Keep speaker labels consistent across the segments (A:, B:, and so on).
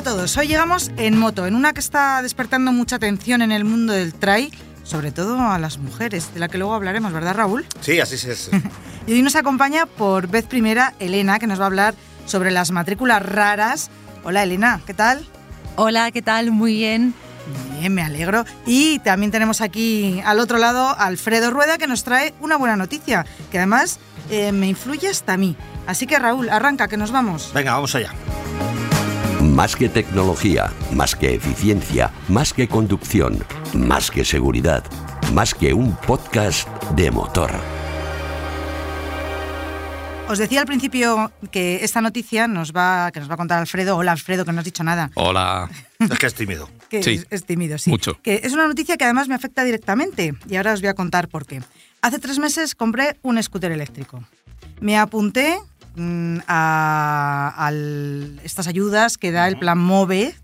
A: A todos, hoy llegamos en moto, en una que está despertando mucha atención en el mundo del trail, sobre todo a las mujeres, de la que luego hablaremos, ¿verdad Raúl?
B: Sí, así es.
A: y hoy nos acompaña por vez primera Elena, que nos va a hablar sobre las matrículas raras. Hola Elena, ¿qué tal?
C: Hola, ¿qué tal? Muy bien.
A: Bien, me alegro. Y también tenemos aquí al otro lado a Alfredo Rueda que nos trae una buena noticia, que además eh, me influye hasta a mí. Así que Raúl, arranca, que nos vamos.
B: Venga, vamos allá.
D: Más que tecnología, más que eficiencia, más que conducción, más que seguridad, más que un podcast de motor.
A: Os decía al principio que esta noticia nos va, que nos va a contar Alfredo. Hola Alfredo, que no has dicho nada.
B: Hola. Es que es tímido.
A: sí, es, tímido, sí.
B: Mucho.
A: Que es una noticia que además me afecta directamente y ahora os voy a contar por qué. Hace tres meses compré un scooter eléctrico. Me apunté mm, a, estas ayudas que da el plan MOVE,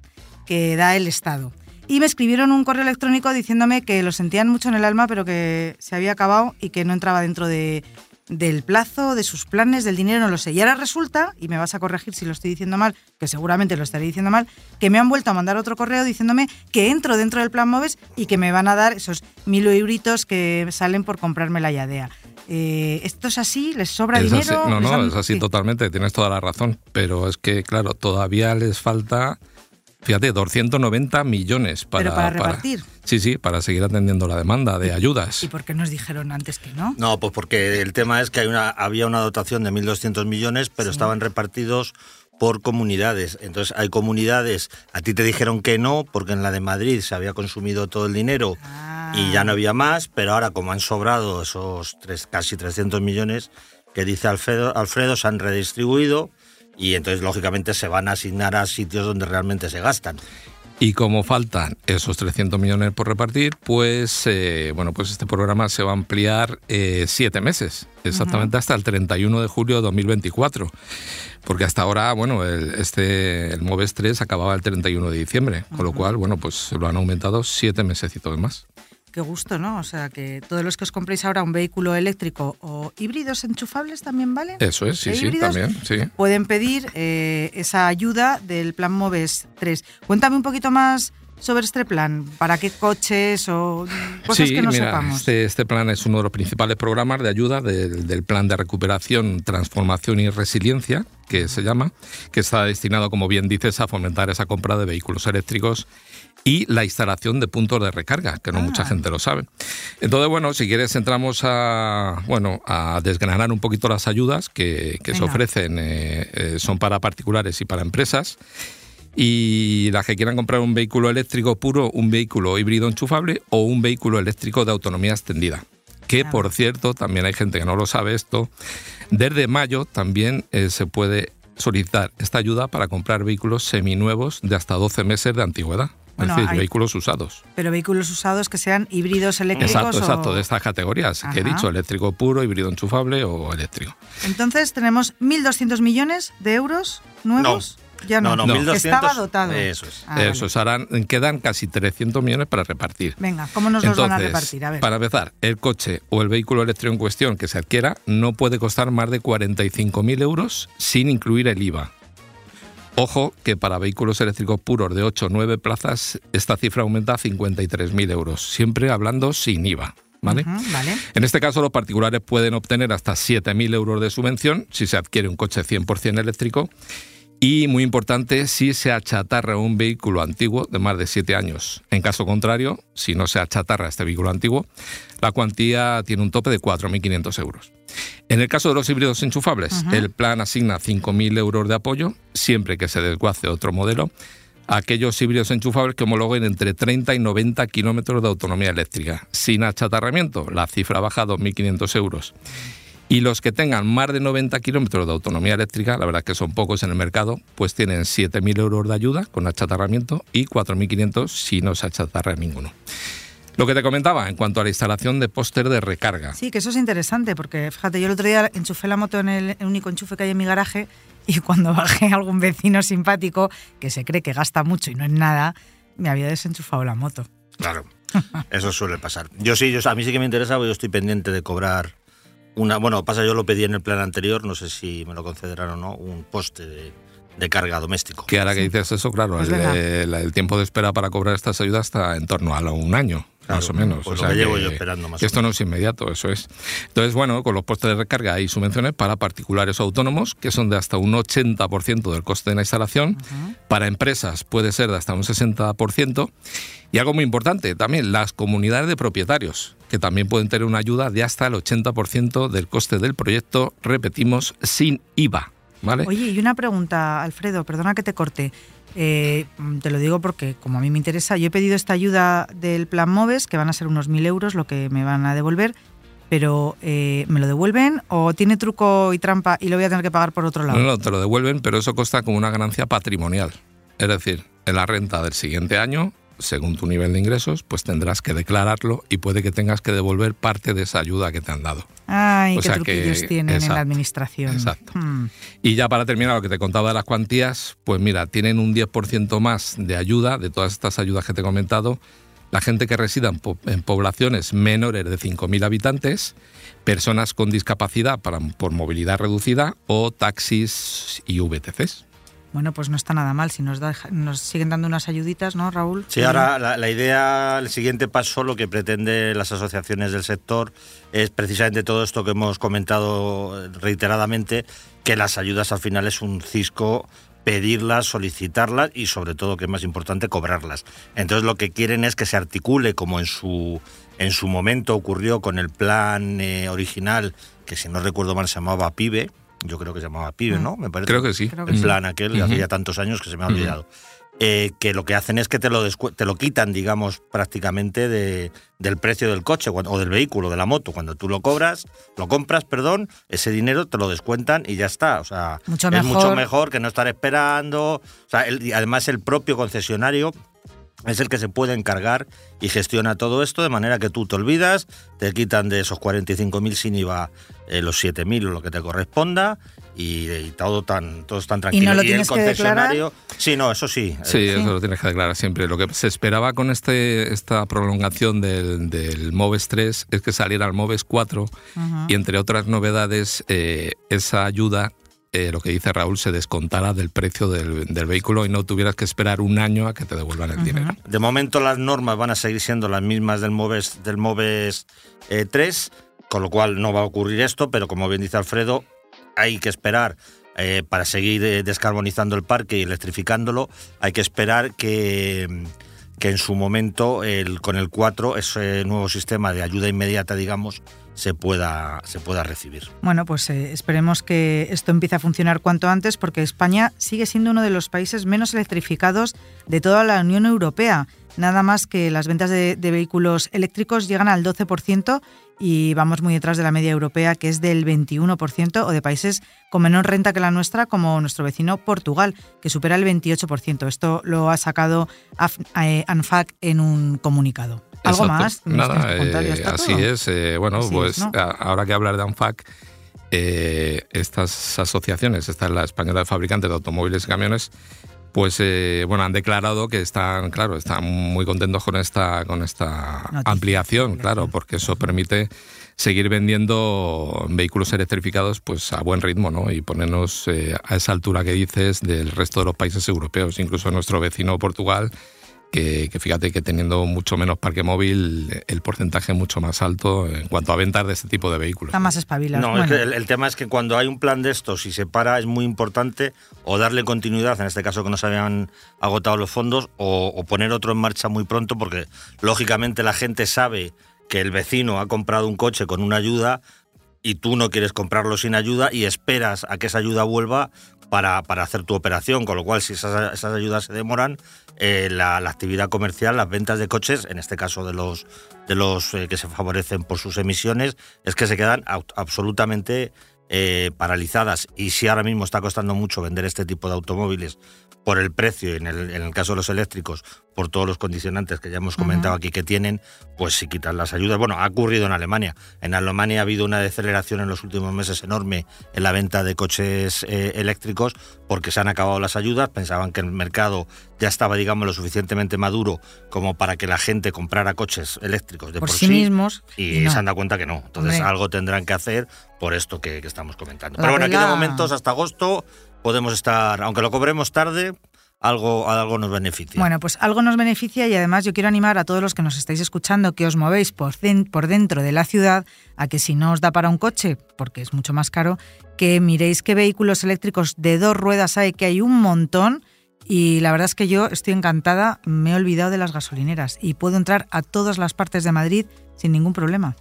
A: que da el Estado. Y me escribieron un correo electrónico diciéndome que lo sentían mucho en el alma, pero que se había acabado y que no entraba dentro de, del plazo, de sus planes, del dinero, no lo sé. Y ahora resulta, y me vas a corregir si lo estoy diciendo mal, que seguramente lo estaré diciendo mal, que me han vuelto a mandar otro correo diciéndome que entro dentro del plan MOVES y que me van a dar esos mil euritos que salen por comprarme la Yadea. Eh, ¿Esto es así? ¿Les sobra dinero?
E: No, no, es así totalmente, tienes toda la razón. Pero es que, claro, todavía les falta Fíjate, 290 millones para,
A: para repartir.
E: sí, sí, para seguir atendiendo la demanda de ayudas.
A: ¿Y por qué nos dijeron antes que no?
B: No, pues porque el tema es que hay una, había una dotación de 1.200 millones, pero estaban repartidos por comunidades. Entonces hay comunidades, a ti te dijeron que no, porque en la de Madrid se había consumido todo el dinero y ya no había más, pero ahora como han sobrado esos tres, casi 300 millones que dice Alfredo, Alfredo se han redistribuido y entonces lógicamente se van a asignar a sitios donde realmente se gastan.
E: Y como faltan esos 300 millones por repartir, pues eh, bueno, pues este programa se va a ampliar eh, siete meses, exactamente hasta el 31 de julio de 2024. Porque hasta ahora, bueno, el, este, el MOVES 3 acababa el 31 de diciembre, con lo cual, bueno, pues lo han aumentado siete meses y todo más
A: qué gusto, ¿no? O sea, que todos los que os compréis ahora un vehículo eléctrico o híbridos enchufables también vale.
E: Eso es, sí, sí, también, sí.
A: Pueden pedir eh, esa ayuda del plan Moves 3. Cuéntame un poquito más sobre este plan? ¿Para qué coches o cosas que no sepamos?
E: Este, este, plan es uno de los principales programas de ayuda del, del, plan de recuperación, transformación y resiliencia, que se llama, que está destinado, como bien dices, a fomentar esa compra de vehículos eléctricos y la instalación de puntos de recarga, que no mucha ah. gente lo sabe. Entonces, bueno, si quieres entramos a, bueno, a desgranar un poquito las ayudas que, se ofrecen, eh, eh, son para particulares y para empresas. Y las que quieran comprar un vehículo eléctrico puro, un vehículo híbrido enchufable o un vehículo eléctrico de autonomía extendida. Que, por cierto, también hay gente que no lo sabe esto, desde mayo también eh, se puede solicitar esta ayuda para comprar vehículos seminuevos de hasta 12 meses de antigüedad es decir, vehículos usados.
A: Pero vehículos usados que sean híbridos eléctricos.
E: Exacto, exacto, de estas categorías que he dicho, eléctrico puro, híbrido enchufable o eléctrico.
A: Entonces tenemos 1.200 millones de euros nuevos. Ya no,
B: no, no,
A: estaba dotado.
E: Eso es. Ah, eso es. quedan casi 300 millones para repartir.
A: Venga, ¿cómo nos los van a repartir? A ver.
E: Para empezar, el coche o el vehículo eléctrico en cuestión que se adquiera no puede costar más de 45.000 euros sin incluir el IVA. Ojo que para vehículos eléctricos puros de 8 o 9 plazas esta cifra aumenta a 53.000 euros, siempre hablando sin IVA. ¿Vale?
A: vale.
E: En este caso, los particulares pueden obtener hasta 7.000 euros de subvención si se adquiere un coche 100% eléctrico y, muy importante, si se achatarra un vehículo antiguo de más de 7 años. En caso contrario, si no se achatarra este vehículo antiguo, la cuantía tiene un tope de 4.500 euros. En el caso de los híbridos enchufables, el plan asigna 5.000 euros de apoyo siempre que se desguace otro modelo a aquellos híbridos enchufables que homologuen entre 30 y 90 kilómetros de autonomía eléctrica. Sin achatarramiento, la cifra baja a 2.500 euros. Y los que tengan más de 90 kilómetros de autonomía eléctrica, la verdad es que son pocos en el mercado, pues tienen 7.000 euros de ayuda con achatarramiento y 4.500 si no se achatarra ninguno. Lo que te comentaba en cuanto a la instalación de póster de recarga.
A: Sí, que eso es interesante, porque fíjate, yo el otro día enchufé la moto en el único enchufe que hay en mi garaje y cuando bajé algún vecino simpático que se cree que gasta mucho y no es nada, me había desenchufado la moto.
B: Claro, eso suele pasar. Yo sí, yo, a mí sí que me interesa, porque yo estoy pendiente de cobrar una. Bueno, pasa, yo lo pedí en el plan anterior, no sé si me lo concederán o no, un poste de, de carga doméstico.
E: Que ahora que dices eso, claro,
A: Es
E: el,
A: verdad.
E: el- el tiempo de espera para cobrar estas ayudas está en torno a un año,
B: Claro,
E: más o menos.
B: pues
E: o
B: lo que llevo
E: que-
B: yo esperando más
E: que
B: o
E: esto no es inmediato, eso es. Entonces, bueno, con los postes de recarga hay subvenciones para particulares o autónomos, que son de hasta un 80% del coste de la instalación. Para empresas puede ser de hasta un 60%. Y algo muy importante también, las comunidades de propietarios, que también pueden tener una ayuda de hasta el 80% del coste del proyecto, repetimos, sin IVA. ¿Vale?
A: Oye, y una pregunta, Alfredo, perdona que te corte. Eh, te lo digo porque como a mí me interesa, yo he pedido esta ayuda del plan MOVES, que van a ser unos 1.000 euros lo que me van a devolver, pero eh, ¿me lo devuelven o tiene truco y trampa y lo voy a tener que pagar por otro lado?
E: No, no, te lo devuelven, pero eso consta como una ganancia patrimonial. Es decir, en la renta del siguiente año, según tu nivel de ingresos, pues tendrás que declararlo y puede que tengas que devolver parte de esa ayuda que te han dado.
A: Ay,
E: O
A: qué
E: sea que-
A: truquillos tienen en la administración.
E: exacto.
A: Hmm.
E: Y ya para terminar, lo que te contaba de las cuantías, pues mira, tienen un 10% más de ayuda, de todas estas ayudas que te he comentado, la gente que resida en, po- en poblaciones menores de 5.000 habitantes, personas con discapacidad para, por movilidad reducida o taxis y VTCs.
A: Bueno, pues no está nada mal. Si nos, da- nos siguen dando unas ayuditas, ¿no, Raúl?
B: Sí, ahora la, idea, el siguiente paso, lo que pretende las asociaciones del sector es precisamente todo esto que hemos comentado reiteradamente, que las ayudas al final es un cisco pedirlas, solicitarlas y sobre todo, que es más importante, cobrarlas. Entonces lo que quieren es que se articule como en su, en su momento ocurrió con el plan eh, original, que si no recuerdo mal se llamaba PIBE, yo creo que se llamaba PIBE, ¿no? Me parece
E: Creo que sí.
B: El plan aquel de hace ya tantos años que se me ha olvidado. Eh, que lo que hacen es que te lo, te lo quitan, digamos, prácticamente de, del precio del coche o del vehículo, de la moto. Cuando tú lo cobras, lo compras, perdón, ese dinero te lo descuentan y ya está. O sea,
A: Mucho
B: es
A: mejor.
B: mucho mejor que no estar esperando. O sea, el- y además el propio concesionario es el que se puede encargar y gestiona todo esto de manera que tú te olvidas, te quitan de esos 45.000 sin IVA eh, los 7.000 o lo que te corresponda y, y todo tan todo tan tranquilo.
A: no lo
B: el
A: tienes que declarar?
B: concesionario- Sí, no, eso sí.
E: Sí,
B: Eh,
E: eso lo tienes que declarar siempre. Lo que se esperaba con este, esta prolongación del, del MOVES 3 es que saliera el MOVES 4 y entre otras novedades, eh, esa ayuda, eh, lo que dice Raúl, se descontara del precio del, del vehículo y no tuvieras que esperar un año a que te devuelvan el dinero.
B: De momento las normas van a seguir siendo las mismas del MOVES, del MOVES eh, 3, con lo cual no va a ocurrir esto, pero como bien dice Alfredo, hay que esperar eh, para seguir eh, descarbonizando el parque y electrificándolo, hay que esperar que, que en su momento el, con el 4 ese nuevo sistema de ayuda inmediata, digamos, se pueda, se pueda recibir.
A: Bueno, pues eh, esperemos que esto empiece a funcionar cuanto antes porque España sigue siendo uno de los países menos electrificados de toda la Unión Europea. Nada más que las ventas de, de vehículos eléctricos llegan al 12% y vamos muy detrás de la media europea que es del 21% o de países con menor renta que la nuestra como nuestro vecino Portugal que supera el 28%. Esto lo ha sacado eh, ANFAC en un comunicado. ¿Algo
E: Exacto.
A: más? ¿Nos
E: Nada, eh,
A: está
E: así
A: todo?
E: es. eh, bueno,
A: Así es,
E: pues
A: ¿no?
E: ahora que hablar de ANFAC, eh, estas asociaciones, esta es la española de fabricantes de automóviles y camiones, pues eh, bueno, han declarado que están, claro, están muy contentos con esta, con esta
A: Noticia.
E: ampliación, claro, porque eso permite seguir vendiendo vehículos electrificados pues a buen ritmo, ¿no? Y ponernos eh, a esa altura que dices del resto de los países europeos, incluso nuestro vecino Portugal, que, que fíjate que teniendo mucho menos parque móvil, el porcentaje es mucho más alto en cuanto a ventas de este tipo de vehículos.
A: Está más espabilado.
B: No,
A: Bueno.
B: es que el, el tema es que cuando hay un plan de estos y se para es muy importante o darle continuidad, en este caso que no se habían agotado los fondos, o, o poner otro en marcha muy pronto porque lógicamente la gente sabe que el vecino ha comprado un coche con una ayuda y tú no quieres comprarlo sin ayuda y esperas a que esa ayuda vuelva para, para hacer tu operación, con lo cual si esas, ayudas se demoran, eh, la, actividad comercial, las ventas de coches, en este caso de los, de los eh, que se favorecen por sus emisiones, es que se quedan absolutamente eh, paralizadas. Y si ahora mismo está costando mucho vender este tipo de automóviles por el precio, y en el, en el caso de los eléctricos, por todos los condicionantes que ya hemos comentado aquí que tienen, pues si quitan las ayudas. Bueno, ha ocurrido en Alemania. En Alemania ha habido una deceleración en los últimos meses enorme en la venta de coches eh, eléctricos porque se han acabado las ayudas. Pensaban que el mercado ya estaba, digamos, lo suficientemente maduro como para que la gente comprara coches eléctricos de
A: Por
B: por,
A: sí mismos,
B: Y,
A: no.
B: se han dado cuenta que no. Entonces
A: Hombre.
B: algo tendrán que hacer por esto que, que estamos comentando.
A: La
B: Pero bueno, aquí de momentos hasta agosto podemos estar, aunque lo cobremos tarde, algo, algo nos beneficia.
A: Bueno, pues algo nos beneficia y además yo quiero animar a todos los que nos estáis escuchando que os movéis por, por dentro de la ciudad a que si no os da para un coche, porque es mucho más caro, que miréis qué vehículos eléctricos de dos ruedas hay, que hay un montón. Y la verdad es que yo estoy encantada, me he olvidado de las gasolineras y puedo entrar a todas las partes de Madrid sin ningún problema.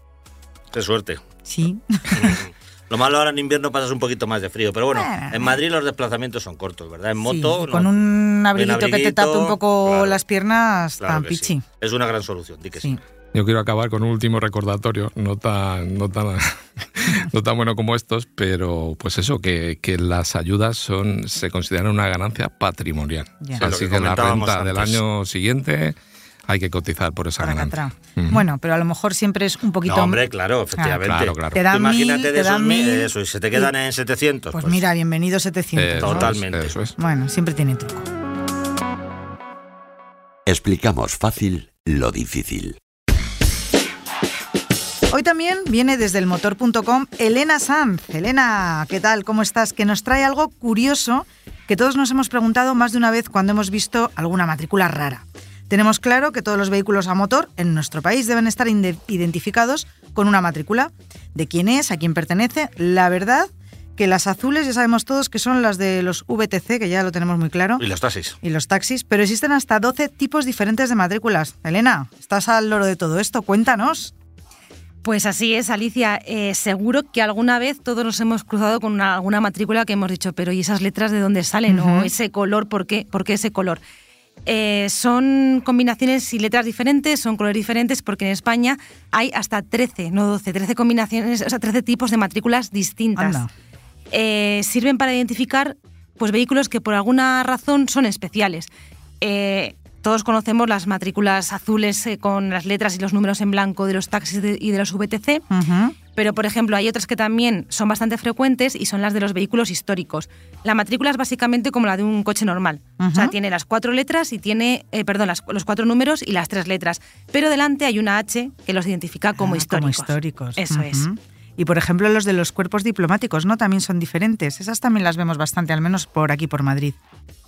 B: Qué suerte.
A: Sí.
B: Lo malo ahora en invierno pasas un poquito más de frío, pero bueno, en Madrid los desplazamientos son cortos, ¿verdad? En moto,
A: Sí,
B: no.
A: con un abriguito, que te tape un poco
B: claro,
A: las piernas,
B: claro
A: tan pichi.
B: sí. Es una gran solución, di que sí.
A: Sí.
E: Yo quiero acabar con un último recordatorio, no tan, no tan, no tan bueno como estos, pero pues eso, que, que las ayudas son, se consideran una ganancia patrimonial. Así
B: que
E: que, la renta del año siguiente hay que cotizar por esa ganancia.
A: Bueno, pero a lo mejor siempre es un poquito...
B: No, hombre, claro, efectivamente.
E: Claro, claro.
A: Te dan
B: imagínate
A: mil,
B: de
A: te
B: esos
A: dan
B: mil,
A: mil,
B: eso, y se te quedan en 700.
A: Pues, mira, bienvenido 700.
E: Eso
A: ¿no?
E: es,
B: Totalmente.
E: eso es.
A: Bueno, siempre tiene truco.
D: Explicamos fácil lo difícil.
A: Hoy también viene desde el motor.com Elena Sanz. Elena, ¿qué tal? ¿Cómo estás? Que nos trae algo curioso que todos nos hemos preguntado más de una vez cuando hemos visto alguna matrícula rara. Tenemos claro que todos los vehículos a motor en nuestro país deben estar identificados con una matrícula. ¿De quién es? ¿A quién pertenece? La verdad que las azules ya sabemos todos que son las de los VTC, que ya lo tenemos muy claro.
B: Y los taxis.
A: y los taxis, pero existen hasta 12 tipos diferentes de matrículas. Elena, estás al loro de todo esto, cuéntanos.
C: Pues así es, Alicia. Eh, seguro que alguna vez todos nos hemos cruzado con una- alguna matrícula que hemos dicho, pero ¿y esas letras de dónde salen? ¿O ese color? ¿Por qué, ¿Por qué ese color? Eh, son combinaciones y letras diferentes, son colores diferentes, porque en España hay hasta 13, no 12, 13 combinaciones, o sea, 13 tipos de matrículas distintas. Eh, sirven para identificar pues, vehículos que por alguna razón son especiales. Eh, todos conocemos las matrículas azules eh, con las letras y los números en blanco de los taxis de- y de los VTC,
A: Ujú.
C: Pero por ejemplo hay otras que también son bastante frecuentes y son las de los vehículos históricos. La matrícula es básicamente como la de un coche normal, o sea, tiene las cuatro letras y tiene, eh, perdón, las- los cuatro números y las tres letras, pero delante hay una H que los identifica como
A: Ah,
C: históricos.
A: históricos.
C: Eso es.
A: Y por ejemplo, los de los cuerpos diplomáticos, ¿no? También son diferentes. Esas también las vemos bastante, al menos por aquí, por Madrid.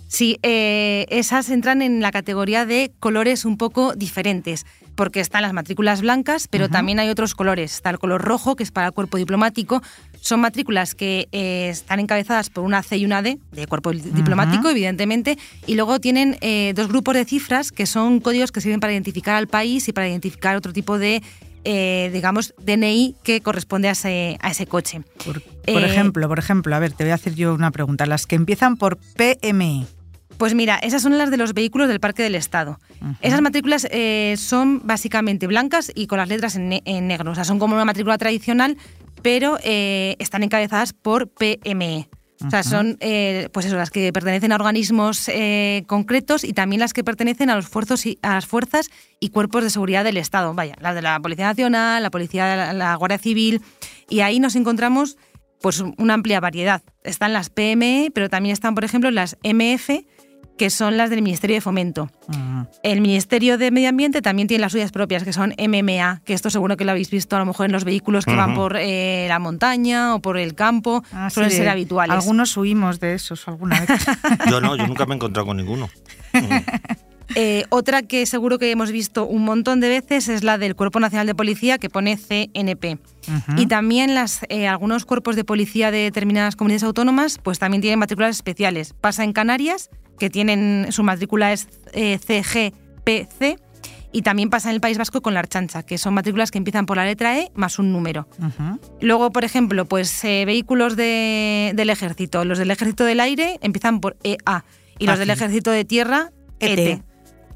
C: Sí, eh, esas entran en la categoría de colores un poco diferentes, porque están las matrículas blancas, pero también hay otros colores. Está el color rojo, que es para el cuerpo diplomático. Son matrículas que eh, están encabezadas por una C y una D, de cuerpo di- diplomático, evidentemente, y luego tienen eh, dos grupos de cifras, que son códigos que sirven para identificar al país y para identificar otro tipo de, eh, digamos, DNI que corresponde a ese, a ese coche.
A: Por, por
C: Eh,
A: ejemplo, por ejemplo, a ver, te voy a hacer yo una pregunta. Las que empiezan por PME.
C: Pues mira, esas son las de los vehículos del Parque del Estado. Esas matrículas eh, son básicamente blancas y con las letras en, ne- en negro. O sea, son como una matrícula tradicional, pero eh, están encabezadas por PME. O sea, son eh, pues eso, las que pertenecen a organismos concretos y también las que pertenecen a los fuerzos y, a las fuerzas y cuerpos de seguridad del Estado. Vaya, las de la Policía Nacional, la Policía, la, la Guardia Civil. Y ahí nos encontramos pues una amplia variedad. Están las PME, pero también están, por ejemplo, las MF, que son las del Ministerio de Fomento.
A: Ujú.
C: El Ministerio de Medio Ambiente también tiene las suyas propias, que son MMA, que esto seguro que lo habéis visto a lo mejor en los vehículos que van por eh, la montaña o por el campo,
A: Ah, sí,
C: suelen
A: de-
C: ser habituales.
A: Algunos huimos de esos alguna vez.
B: Yo no, yo nunca me he encontrado con ninguno.
C: Eh, otra que seguro que hemos visto un montón de veces es la del Cuerpo Nacional de Policía, que pone CNP. Y también las, eh, algunos cuerpos de policía de determinadas comunidades autónomas pues también tienen matrículas especiales. Pasa en Canarias, que tienen su matrícula es eh, CGPC, Y también pasa en el País Vasco con la Archancha, que son matrículas que empiezan por la letra E más un número. Luego, por ejemplo, pues eh, vehículos de- del ejército. Los del ejército del aire empiezan por EA y los del ejército de tierra
A: ET.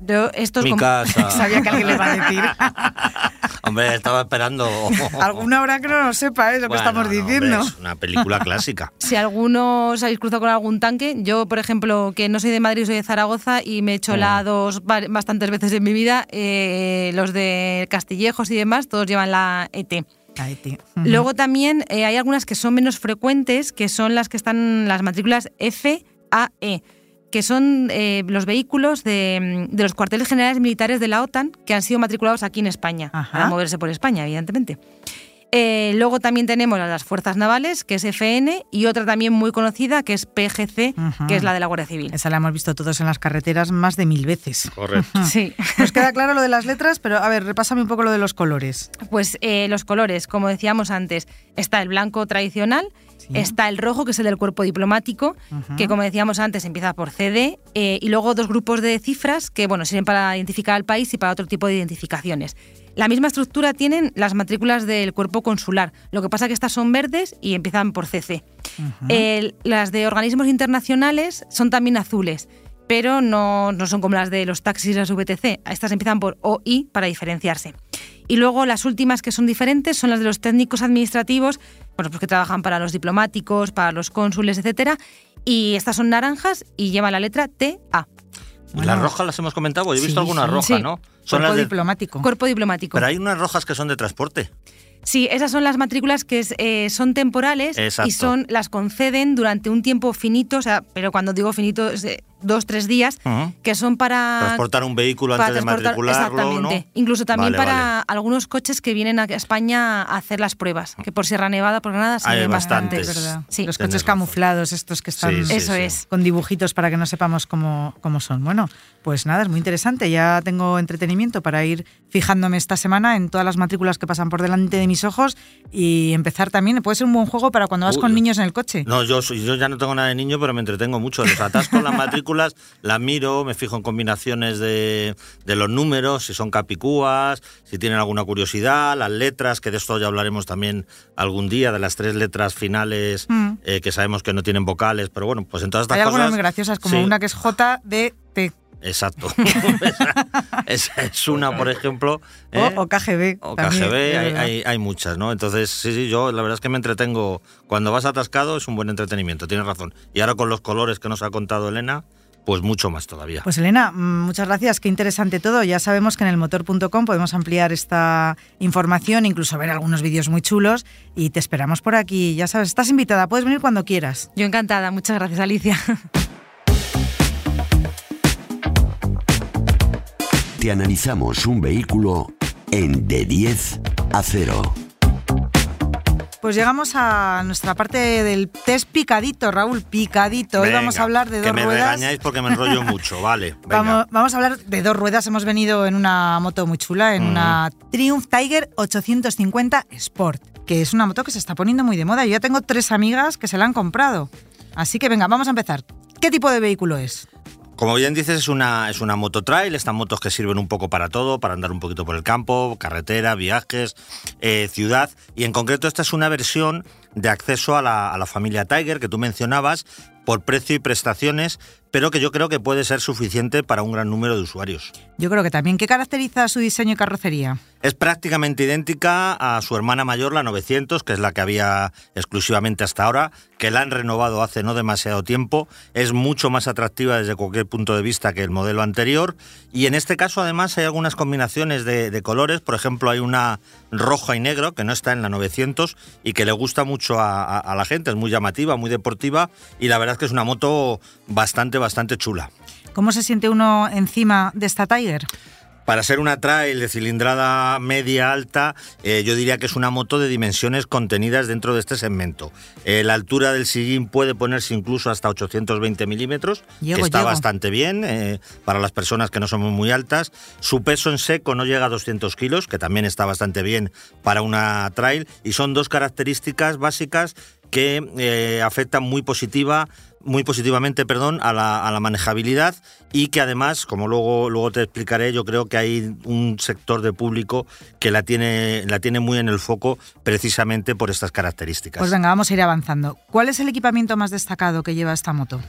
C: Yo, estos
B: Mi
C: como-
B: casa.
A: Sabía que alguien le iba a decir.
B: Hombre, estaba esperando.
A: Alguna habrá que no lo sepa, es lo que
B: Bueno,
A: estamos
B: no,
A: diciendo.
B: hombre, es una película clásica.
C: Si algunos habéis cruzado con algún tanque, yo, por ejemplo, que no soy de Madrid, soy de Zaragoza y me he hecho la dos va- bastantes veces en mi vida, eh, los de Castillejos y demás, todos llevan la ET.
A: Tío. Ujú.
C: Luego también eh, hay algunas que son menos frecuentes, que son las que están en las matrículas FAE, que son eh, los vehículos de, de los cuarteles generales militares de la OTAN que han sido matriculados aquí en España,
A: Ajá.
C: para moverse por España, evidentemente. Eh, luego también tenemos a las Fuerzas Navales, que es FN, y otra también muy conocida, que es PGC, que es la de la Guardia Civil.
A: Esa la hemos visto todos en las carreteras más de mil veces.
B: Correcto.
C: Sí.
A: Nos queda claro lo de las letras, pero a ver, repásame un poco lo de los colores.
C: Pues eh, los colores, como decíamos antes, está el blanco tradicional,
A: Sí.
C: está el rojo, que es el del cuerpo diplomático, que como decíamos antes empieza por CD, eh, y luego dos grupos de cifras que bueno, sirven para identificar al país y para otro tipo de identificaciones. La misma estructura tienen las matrículas del cuerpo consular, lo que pasa que estas son verdes y empiezan por CC. Las de organismos internacionales son también azules, pero no, no son como las de los taxis y las VTC. Estas empiezan por OI para diferenciarse. Y luego las últimas que son diferentes son las de los técnicos administrativos, bueno, pues que trabajan para los diplomáticos, para los cónsules, etcétera. Y estas son naranjas y llevan la letra TA.
A: Bueno.
B: las rojas las hemos comentado, porque he visto
A: Sí,
B: alguna
A: sí.
B: roja,
C: Sí.
B: ¿no? Son
A: Cuerpo
B: las de-
A: diplomático.
C: Cuerpo diplomático.
B: Pero hay unas rojas que son de transporte.
C: Sí, esas son las matrículas que es, eh, son temporales
B: Exacto.
C: y son las conceden durante un tiempo finito, o sea, pero cuando digo finito es de dos, tres días, que son para...
B: Transportar un vehículo
C: para
B: antes de
C: transportar-
B: matricularlo,
C: Exactamente.
B: ¿no?
C: Incluso también
B: Vale,
C: para
B: vale.
C: algunos coches que vienen a España a hacer las pruebas, que por Sierra Nevada, por Granada, se
B: Hay
C: ven
B: bastantes.
C: bastantes.
A: Es verdad.
C: Sí.
A: Los coches camuflados, estos que están
B: Sí, sí,
C: Eso
B: sí.
C: es.
A: con dibujitos para que no sepamos cómo, cómo son. Bueno, pues nada, es muy interesante. Ya tengo entretenimiento para ir fijándome esta semana en todas las matrículas que pasan por delante de mis ojos y empezar también. Puede ser un buen juego para cuando vas
B: Uy.
A: con niños en el coche.
B: No, yo, soy- yo ya no tengo nada de niño, pero me entretengo mucho. Los atasco las matrículas, las miro, me fijo en combinaciones de, de los números, si son capicúas, si tienen alguna curiosidad, las letras, que de esto ya hablaremos también algún día, de las tres letras finales
A: Mm.
B: eh, que sabemos que no tienen vocales, pero bueno, pues en todas estas
A: Hay
B: cosas...
A: algunas muy graciosas, como
B: sí,
A: una que es J, D, T
B: Exacto. esa, esa es una, por ejemplo.
A: o,
B: ¿eh?
A: o KGB.
B: O
A: también,
B: KGB,
A: es
B: hay, hay- hay muchas, ¿no? Entonces, sí, sí, yo la verdad es que me entretengo. Cuando vas atascado es un buen entretenimiento, tienes razón. Y ahora con los colores que nos ha contado Elena, pues mucho más todavía.
A: Pues Elena, mm, muchas gracias, qué interesante todo. Ya sabemos que en el motor.com podemos ampliar esta información, incluso ver algunos vídeos muy chulos y te esperamos por aquí. Ya sabes, estás invitada, puedes venir cuando quieras.
C: Yo encantada, muchas gracias Alicia.
D: Te analizamos un vehículo en de 10 a 0.
A: Pues llegamos a nuestra parte del test picadito, Raúl, picadito. Hoy vamos a
B: Venga,
A: hablar de
B: que
A: dos
B: me
A: ruedas.
B: regañáis porque me enrollo mucho, vale. Venga.
A: Vamos, vamos a hablar de dos ruedas. Hemos venido en una moto muy chula, en una Triumph Tiger 850 Sport, que es una moto que se está poniendo muy de moda. Yo ya tengo tres amigas que se la han comprado. Así que venga, vamos a empezar. ¿Qué tipo de vehículo es?
B: Como bien dices, es una, es una moto trail, estas motos que sirven un poco para todo, para andar un poquito por el campo, carretera, viajes, eh, ciudad. Y en concreto esta es una versión de acceso a la, a la familia Tiger que tú mencionabas por precio y prestaciones, pero que yo creo que puede ser suficiente para un gran número de usuarios.
A: Yo creo que también. ¿Qué caracteriza su diseño y carrocería?
B: Es prácticamente idéntica a su hermana mayor, la 900, que es la que había exclusivamente hasta ahora, que la han renovado hace no demasiado tiempo. Es mucho más atractiva desde cualquier punto de vista que el modelo anterior. Y en este caso, además, hay algunas combinaciones de, de colores. Por ejemplo, hay una roja y negro que no está en la 900 y que le gusta mucho a, a- a la gente. Es muy llamativa, muy deportiva y la verdad es que es una moto bastante, bastante chula.
A: ¿Cómo se siente uno encima de esta Tiger?
B: Para ser una trail de cilindrada media alta, eh, yo diría que es una moto de dimensiones contenidas dentro de este segmento. Eh, la altura del sillín puede ponerse incluso hasta 820 milímetros, que está
A: llego.
B: bastante bien eh, para las personas que no somos muy altas. Su peso en seco no llega a 200 kilos, que también está bastante bien para una trail. Y son dos características básicas que eh, afecta muy positiva muy positivamente, perdón, a la, a la, manejabilidad y que además, como luego, luego te explicaré, yo creo que hay un sector de público que la tiene, la tiene muy en el foco precisamente por estas características.
A: Pues venga, vamos a ir avanzando. ¿Cuál es el equipamiento más destacado que lleva esta moto?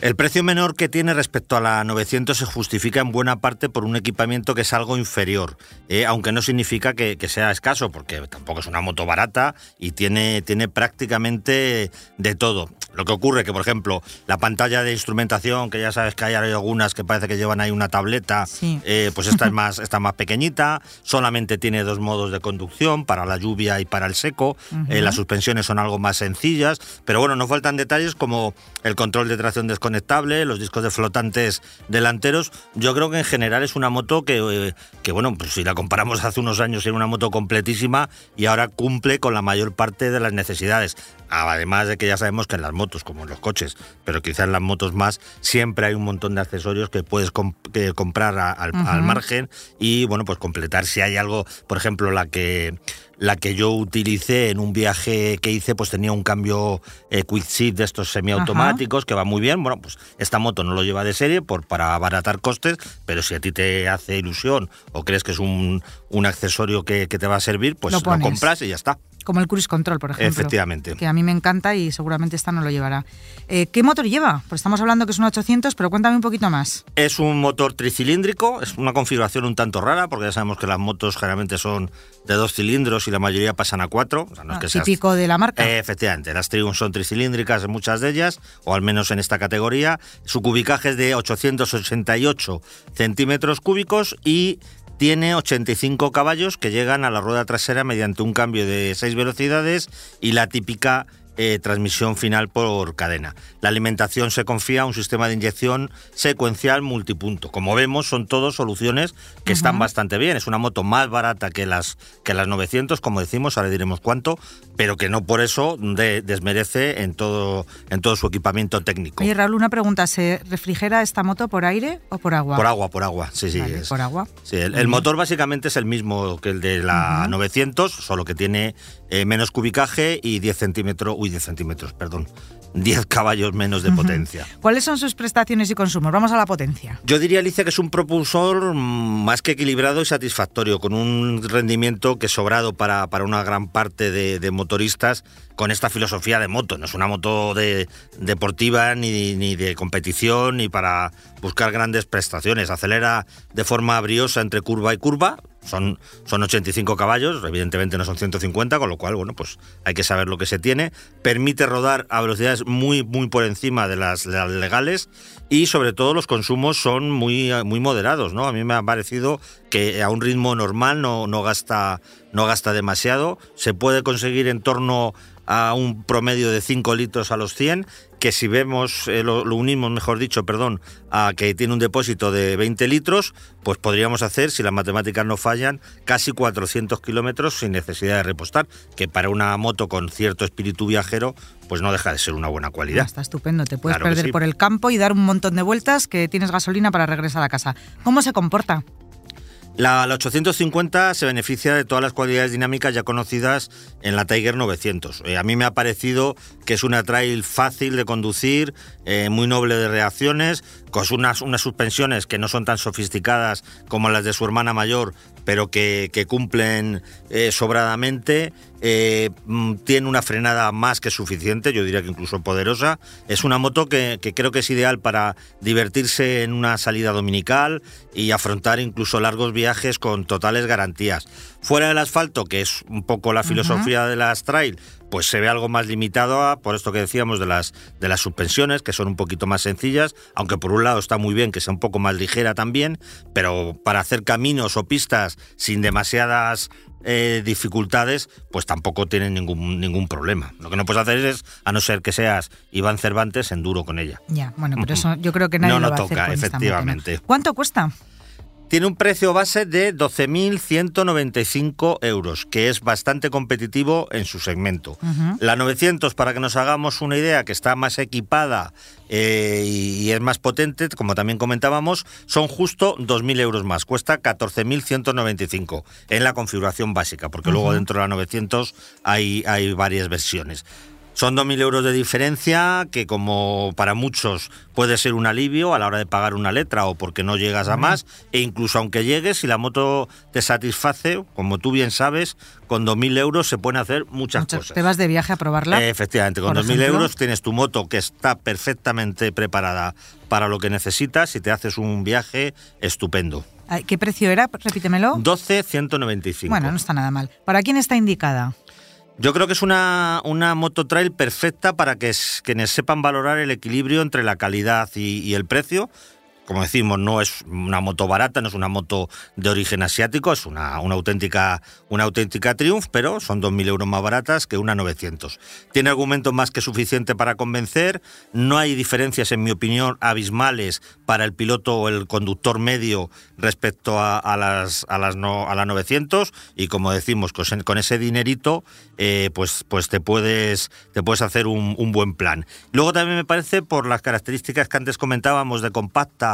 B: El precio menor que tiene respecto a la 900 se justifica en buena parte por un equipamiento que es algo inferior, eh, aunque no significa que, sea escaso, porque tampoco es una moto barata y tiene, tiene prácticamente de todo. Lo que ocurre que, por ejemplo, la pantalla de instrumentación, que ya sabes que hay algunas que parece que llevan ahí una tableta, eh, pues esta es más, está más pequeñita, solamente tiene dos modos de conducción, para la lluvia y para el seco, eh, las suspensiones son algo más sencillas, pero bueno, no faltan detalles como el control de tracción desconectable, los discos de flotantes delanteros. Yo creo que en general es una moto que, eh, que bueno, pues si la comparamos hace unos años era una moto completísima y ahora cumple con la mayor parte de las necesidades. Además de que ya sabemos que en las motos, como en los coches, pero quizás en las motos más, siempre hay un montón de accesorios que puedes comprar al, margen y, bueno, pues completar si hay algo, por ejemplo, la que la que yo utilicé en un viaje que hice, pues tenía un cambio eh, quick shift de estos semiautomáticos que va muy bien. Bueno, pues esta moto no lo lleva de serie por, para abaratar costes, pero si a ti te hace ilusión o crees que es un, un accesorio que, que, te va a servir, pues lo compras y ya está.
A: Como el cruise control, por ejemplo.
B: Efectivamente.
A: Que a mí me encanta y seguramente esta no lo llevará. Eh, ¿Qué motor lleva? Pues estamos hablando que es un 800, pero cuéntame un poquito más.
B: Es un motor tricilíndrico, es una configuración un tanto rara, porque ya sabemos que las motos generalmente son de dos cilindros y la mayoría pasan a cuatro.
A: O ah, típico de la marca.
B: Eh, efectivamente, las Triumph son tricilíndricas en muchas de ellas, o al menos en esta categoría. Su cubicaje es de 888 centímetros cúbicos y tiene 85 caballos que llegan a la rueda trasera mediante un cambio de 6 velocidades y la típica eh, transmisión final por cadena. La alimentación se confía a un sistema de inyección secuencial multipunto. Como vemos, son todos soluciones que están bastante bien. Es una moto más barata que las, que las 900, como decimos, ahora diremos cuánto, pero que no por eso desmerece en todo, en todo su equipamiento técnico.
A: Oye, Raúl, una pregunta. ¿Se refrigera esta moto por aire o por agua?
B: Por agua, por agua, sí, sí.
A: ¿Por agua?
B: Sí, el, motor básicamente es el mismo que el de la 900, solo que tiene eh, menos cubicaje y 10 centímetros, uy, 10 centímetros, perdón, 10 caballos menos de potencia.
A: ¿Cuáles son sus prestaciones y consumos? Vamos a la potencia.
B: Yo diría, Alicia, que es un propulsor más que equilibrado y satisfactorio, con un rendimiento que sobrado para, para una gran parte de, motoristas con esta filosofía de moto. No es una moto de, deportiva ni, ni de competición ni para buscar grandes prestaciones. Acelera de forma briosa entre curva y curva, son, son 85 caballos, evidentemente no son 150, con lo cual, bueno, pues hay que saber lo que se tiene. Permite rodar a velocidades muy, muy por encima de las, legales y sobre todo los consumos son muy, muy moderados, ¿no? A mí me ha parecido que a un ritmo normal no, no, gasta, no gasta demasiado. Se puede conseguir en torno a un promedio de 5 litros a los 100, que si vemos, eh, lo, unimos, mejor dicho, perdón, a que tiene un depósito de 20 litros, pues podríamos hacer, si las matemáticas no fallan, casi 400 kilómetros sin necesidad de repostar, que para una moto con cierto espíritu viajero, pues no deja de ser una buena cualidad.
A: Está estupendo, te puedes perder por el campo y dar un montón de vueltas que tienes gasolina para regresar a casa. ¿Cómo se comporta?
B: La, 850 se beneficia de todas las cualidades dinámicas ya conocidas en la Tiger 900. Eh, a mí me ha parecido que es una trail fácil de conducir, eh, muy noble de reacciones, con unas, unas suspensiones que no son tan sofisticadas como las de su hermana mayor, pero que, cumplen eh, sobradamente. Eh, mm, tiene una frenada más que suficiente, yo diría que incluso poderosa. Es una moto que, creo que es ideal para divertirse en una salida dominical y afrontar incluso largos viajes con totales garantías. Fuera del asfalto, que es un poco la filosofía de las trail, pues se ve algo más limitado por esto que decíamos de las, de las suspensiones, que son un poquito más sencillas, aunque por un lado está muy bien que sea un poco más ligera también, pero para hacer caminos o pistas sin demasiadas eh, dificultades, pues tampoco tienen ningún, ningún problema. Lo que no puedes hacer es, a no ser que seas Iván Cervantes, enduro con ella.
A: Ya, bueno, pero eso yo creo que nadie
B: no,
A: no
B: lo va toca, efectivamente.
A: ¿Cuánto cuesta?
B: Tiene un precio base de 12.195 euros, que es bastante competitivo en su segmento. La 900, para que nos hagamos una idea, que está más equipada eh, y, es más potente, como también comentábamos, son justo 2.000 euros más. Cuesta 14.195 en la configuración básica, porque luego dentro de la 900 hay, hay varias versiones. Son 2.000 euros de diferencia que como para muchos puede ser un alivio a la hora de pagar una letra o porque no llegas a más e incluso aunque llegues, si la moto te satisface, como tú bien sabes, con 2.000 euros se pueden hacer muchas
A: Mucho-
B: cosas.
A: ¿Te vas de viaje a probarla?
B: Eh, efectivamente, con
A: por
B: 2.000
A: ejemplo.
B: euros tienes tu moto que está perfectamente preparada para lo que necesitas y te haces un viaje estupendo.
A: ¿Qué precio era? Repítemelo.
B: 12,195.
A: Bueno, no está nada mal. ¿Para quién está indicada?
B: Yo creo que es una, una moto trail perfecta para que s- quienes sepan valorar el equilibrio entre la calidad y el precio. Como decimos, no es una moto barata, no es una moto de origen asiático, es una, una auténtica, una auténtica Triumph, pero son 2.000 euros más baratas que una 900. Tiene argumentos más que suficiente para convencer, no hay diferencias, en mi opinión, abismales para el piloto o el conductor medio respecto a, las, a, las no, a la 900 y como decimos, con ese dinerito, eh, pues, pues te, puedes, te puedes hacer un, un buen plan. Luego también me parece, por las características que antes comentábamos de compacta,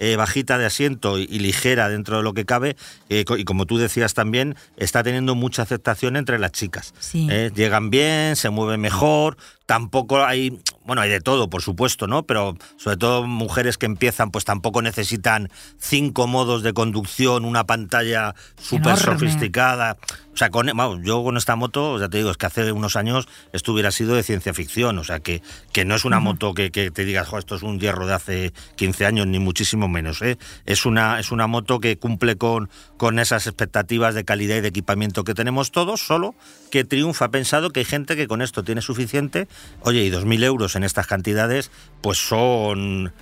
B: eh, bajita de asiento y, y ligera dentro de lo que cabe, eh, co- y como tú decías también, está teniendo mucha aceptación entre las chicas.
A: Sí.
B: Eh, llegan bien, se mueven mejor, tampoco hay, bueno, hay de todo, por supuesto, ¿no? Pero sobre todo mujeres que empiezan, pues tampoco necesitan cinco modos de conducción, una pantalla súper sofisticada. O sea, con, yo con esta moto, ya te digo, es que hace unos años esto hubiera sido de ciencia ficción, o sea, que, que no es una moto que, que te digas, "Jo, esto es un hierro de hace 15 años, ni muchísimo menos, ¿eh? Es una, es una moto que cumple con, con esas expectativas de calidad y de equipamiento que tenemos todos, solo que Triumph ha pensado que hay gente que con esto tiene suficiente. Oye, y 2.000 euros en estas cantidades, pues son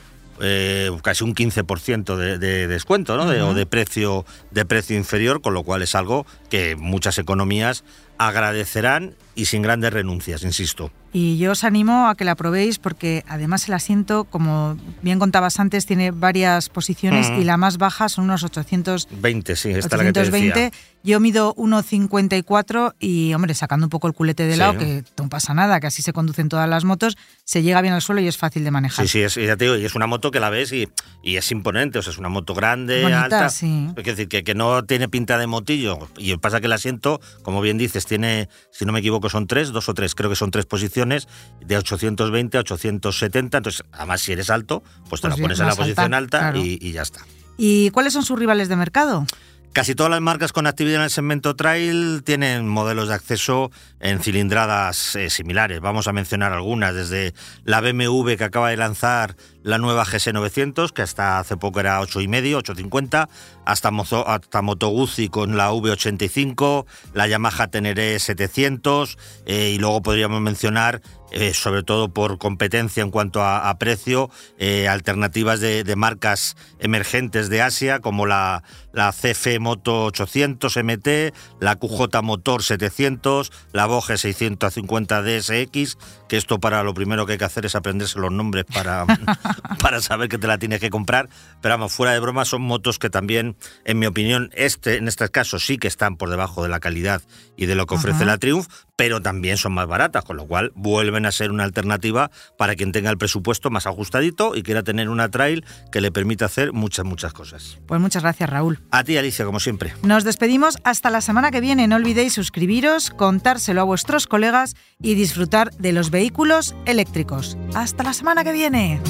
B: eh, casi un 15% de, de descuento, ¿no? De- o de precio, de precio inferior, con lo cual es algo que muchas economías agradecerán y sin grandes renuncias, insisto.
A: Y yo os animo a que la probéis porque además el asiento, como bien contabas antes, tiene varias posiciones
B: Ujú.
A: y la más baja son unos 800,
B: 20, sí, esta es la que te
A: 820.
B: decía.
A: Yo mido 1,54 y, hombre, sacando un poco el culete de
B: Sí.
A: lado, que no pasa nada, que así se conducen todas las motos, se llega bien al suelo y es fácil de manejar.
B: Sí, sí, es, ya te digo, y es una moto que la ves y, y es imponente, o sea, es una moto grande,
A: Bonita,
B: alta.
A: sí.
B: Es decir, que, que no tiene pinta de motillo. Y pasa que el asiento, como bien dices, tiene, si no me equivoco, son tres, dos o tres, creo que son tres posiciones, de 820 a 870. Entonces, además, si eres alto, pues te
A: Pues
B: la pones en la posición
A: alta,
B: alta,
A: claro.
B: y, y ya está.
A: ¿Y cuáles son sus rivales de mercado?
B: Casi todas las marcas con actividad en el segmento trail tienen modelos de acceso en cilindradas eh, similares. Vamos a mencionar algunas, desde la BMW que acaba de lanzar la nueva GS900, que hasta hace poco era 8,5, 850, hasta, Mozo- hasta Moto Guzzi con la V85, la Yamaha Teneré 700, eh, y luego podríamos mencionar eh, sobre todo por competencia en cuanto a, a precio, eh, alternativas de, de marcas emergentes de Asia como la, la CF Moto 800 MT, la QJ Motor 700, la Vogue 650 DSX, que esto para lo primero que hay que hacer es aprenderse los nombres para, para saber que te la tienes que comprar. Pero vamos, fuera de broma, son motos que también, en mi opinión, este, en este caso sí que están por debajo de la calidad y de lo que ofrece
A: Ajá.
B: la Triumph, pero también son más baratas, con lo cual vuelven a ser una alternativa para quien tenga el presupuesto más ajustadito y quiera tener una trail que le permita hacer muchas, muchas cosas.
A: Pues muchas gracias, Raúl.
B: A ti, Alicia, como siempre.
A: Nos despedimos hasta la semana que viene. No olvidéis suscribiros, contárselo a vuestros colegas y disfrutar de los vehículos eléctricos. Hasta la semana que viene.